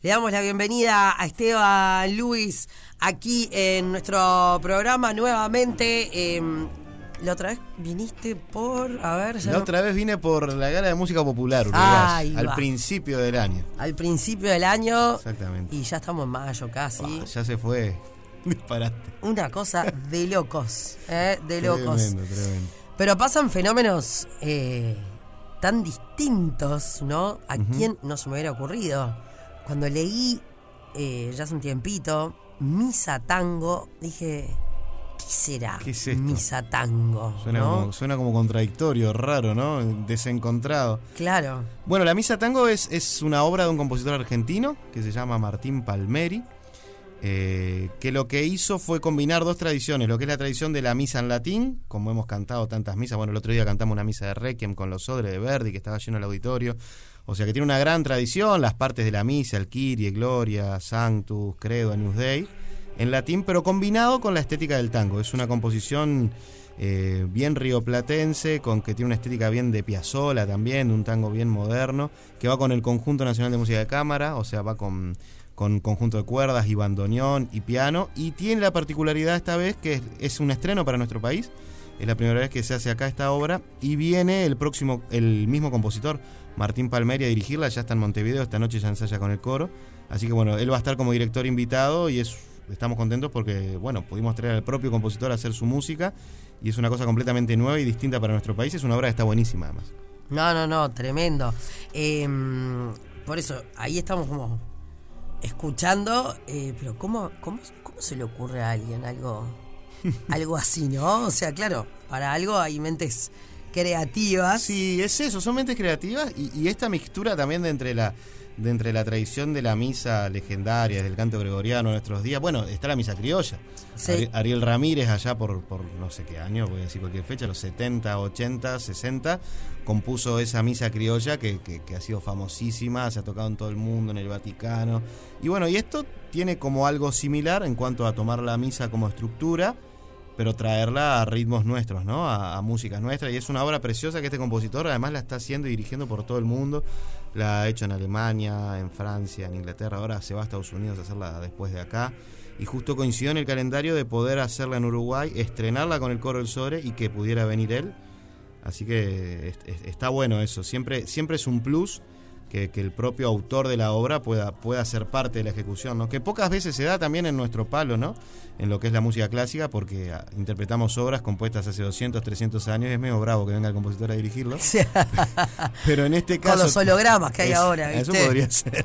Le damos la bienvenida a Esteban Luis aquí en nuestro programa nuevamente. Em, la otra vez viniste por, a ver, La otra vez vine por la gala de música popular, Uruguay, al principio del año. Al principio del año. Exactamente. Y ya estamos en mayo casi. Ah, ya se fue. Disparate. Una cosa de locos, ¿eh? De locos. Tremendo, tremendo. Pero pasan fenómenos eh, tan distintos, ¿no? ¿A quién no se me hubiera ocurrido? Cuando leí, eh, ya hace un tiempito, Misa Tango, dije, ¿qué será ¿Qué Misa Tango? Suena, como, suena, como, contradictorio, raro, ¿no? Desencontrado. Claro. Bueno, la Misa Tango es, es una obra de un compositor argentino que se llama Martín Palmeri. Eh, que lo que hizo fue combinar dos tradiciones, lo que es la tradición de la misa en latín, como hemos cantado tantas misas, bueno, el otro día cantamos una misa de Requiem con los odres de Verdi, que estaba lleno el auditorio, o sea que tiene una gran tradición, las partes de la misa, el Kyrie, Gloria, Sanctus, Credo, Agnus Dei, en latín, pero combinado con la estética del tango. Es una composición eh, bien rioplatense, con que tiene una estética bien de Piazzolla también, un tango bien moderno, que va con el Conjunto Nacional de Música de Cámara, o sea, va con, con conjunto de cuerdas y bandoneón y piano, y tiene la particularidad esta vez que es un estreno para nuestro país es la primera vez que se hace acá esta obra y viene el próximo, el mismo compositor, Martín Palmeri, a dirigirla. Ya está en Montevideo, esta noche ya ensaya con el coro. Así que bueno, él va a estar como director invitado y es, estamos contentos porque bueno, pudimos traer al propio compositor a hacer su música y es una cosa completamente nueva y distinta para nuestro país. Es una obra que está buenísima además. No, no, no, tremendo. Em, por eso, ahí estamos como escuchando, eh, pero ¿cómo, cómo, ¿cómo se le ocurre a alguien algo algo así, ¿no? O sea, claro, para algo hay mentes creativas. Sí, es eso, son mentes creativas y, esta mixtura también de entre la de entre la tradición de la misa legendaria, del canto gregoriano de nuestros días. Bueno, está la misa criolla. Ariel Ramírez, allá por, por no sé qué año, voy a decir cualquier fecha, los 70, 80, 60, compuso esa misa criolla que, que, ha sido famosísima, se ha tocado en todo el mundo, en el Vaticano. Y bueno, y esto tiene como algo similar en cuanto a tomar la misa como estructura pero traerla a ritmos nuestros, ¿no? A, música nuestra. Y es una obra preciosa que este compositor además la está haciendo y dirigiendo por todo el mundo. La ha hecho en Alemania, en Francia, en Inglaterra. Ahora se va a Estados Unidos a hacerla después de acá. Y justo coincidió en el calendario de poder hacerla en Uruguay, estrenarla con el coro del Sore y que pudiera venir él. Así que está bueno eso. Siempre, siempre es un plus que, el propio autor de la obra pueda, pueda ser parte de la ejecución, ¿no? Que pocas veces se da también en nuestro palo, ¿no? En lo que es la música clásica, porque ah, interpretamos obras compuestas hace 200, 300 años, y es medio bravo que venga el compositor a dirigirlo. Pero en este caso... Con los hologramas que hay ahora, Eso podría ser.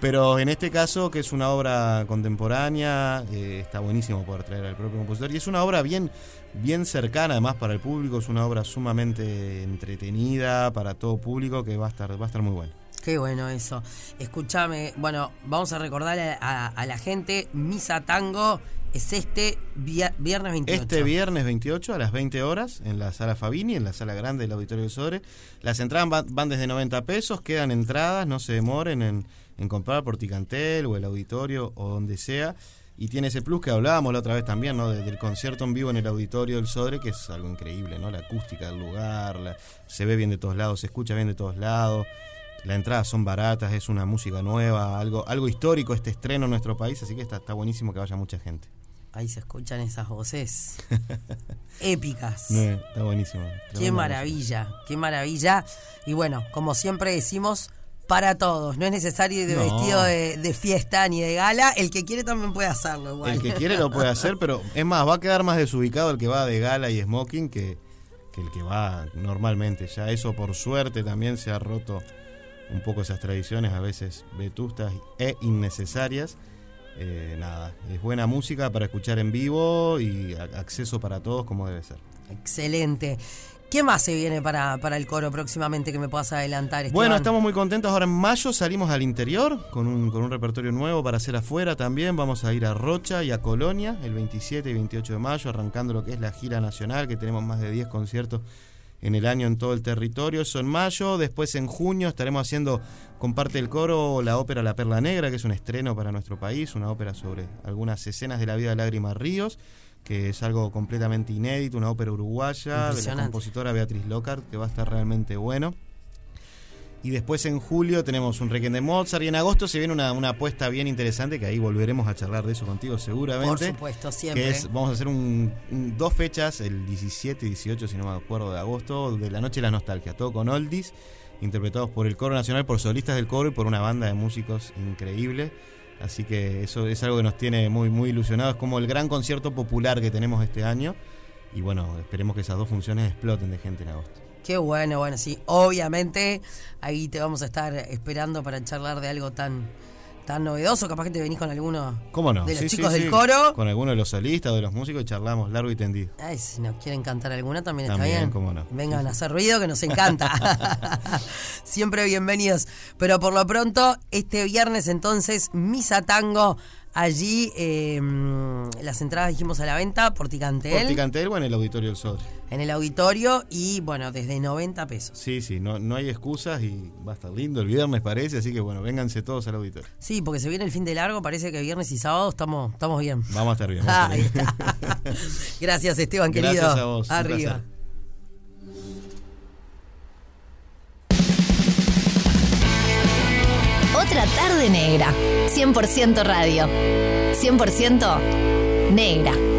Pero en este caso, que es una obra contemporánea, eh, está buenísimo poder traer al propio compositor, y es una obra bien, bien cercana además para el público, es una obra sumamente entretenida para todo público que va a estar, va a estar muy buena. Qué bueno eso. Escúchame, bueno, vamos a recordar a, la gente, Misa Tango es este viernes 28. Este viernes 28 a las 20 horas en la sala Fabini, en la sala grande del Auditorio de Sore. Las entradas van, desde 90 pesos, quedan entradas, no se demoren en, en comprar por Ticantel o el auditorio o donde sea. Y tiene ese plus que hablábamos la otra vez también, ¿no? del concierto en vivo en el auditorio del Sodre, que es algo increíble, ¿no? La acústica del lugar, se ve bien de todos lados, se escucha bien de todos lados. Las entradas son baratas, es una música nueva, algo, algo histórico este estreno en nuestro país, así que está, está buenísimo que vaya mucha gente. Ahí se escuchan esas voces épicas. está buenísimo. Qué maravilla, qué maravilla. Y bueno, como siempre decimos, para todos. No es necesario ir de vestido de, fiesta ni de gala. El que quiere también puede hacerlo. Igual. El que quiere lo puede hacer, pero es más, va a quedar más desubicado el que va de gala y smoking que, que el que va normalmente. Ya eso por suerte también se ha roto un poco esas tradiciones, a veces vetustas e innecesarias. Eh, nada, es buena música para escuchar en vivo y acceso para todos como debe ser. Excelente. ¿Qué más se viene para, para el coro próximamente que me puedas adelantar? Bueno, estamos muy contentos. Ahora en mayo salimos al interior con un, con un repertorio nuevo para hacer afuera también. Vamos a ir a Rocha y a Colonia el 27 y 28 de mayo, arrancando lo que es la gira nacional, que tenemos más de 10 conciertos en el año en todo el territorio. Eso en mayo, después en junio estaremos haciendo con parte del coro la ópera La Perla Negra, que es un estreno para nuestro país, una ópera sobre algunas escenas de la vida de Lágrimas Ríos, que es algo completamente inédito, una ópera uruguaya de la compositora Beatriz Lockhart, que va a estar realmente bueno. Y después en julio tenemos un Requiem de Mozart y en agosto se viene una, una apuesta bien interesante que ahí volveremos a charlar de eso contigo seguramente. Por supuesto, siempre. Que es, vamos a hacer un, dos fechas, el 17 y 18, si no me acuerdo, de agosto, de la Noche de la Nostalgia, todo con oldies, interpretados por el Coro Nacional, por solistas del coro y por una banda de músicos increíble. Así que eso es algo que nos tiene muy, muy ilusionados, como el gran concierto popular que tenemos este año. Y bueno, esperemos que esas dos funciones exploten de gente en agosto. Qué bueno, bueno, sí. Obviamente ahí te vamos a estar esperando para charlar de algo tan tan novedoso. Capaz que te venís con alguno ¿Cómo no? de los chicos del coro. Con alguno de los solistas o de los músicos y charlamos largo y tendido. Ay, si nos quieren cantar alguna también, también está bien. Cómo no. Vengan a hacer ruido que nos encanta. Siempre bienvenidos. Pero por lo pronto, este viernes entonces, Misa Tango Allí eh, las entradas dijimos a la venta por Ticantel. Por Ticantel o en el Auditorio del Sol. En el auditorio y bueno, desde 90 pesos. Sí, sí, no, no hay excusas y va a estar lindo el viernes parece, así que bueno, vénganse todos al auditorio. Sí, porque se viene el fin de largo, parece que viernes y sábado estamos, estamos bien. Vamos a estar bien. Gracias Esteban, querido. Gracias a vos. Arriba. Otra tarde negra. 100% radio. 100% negra.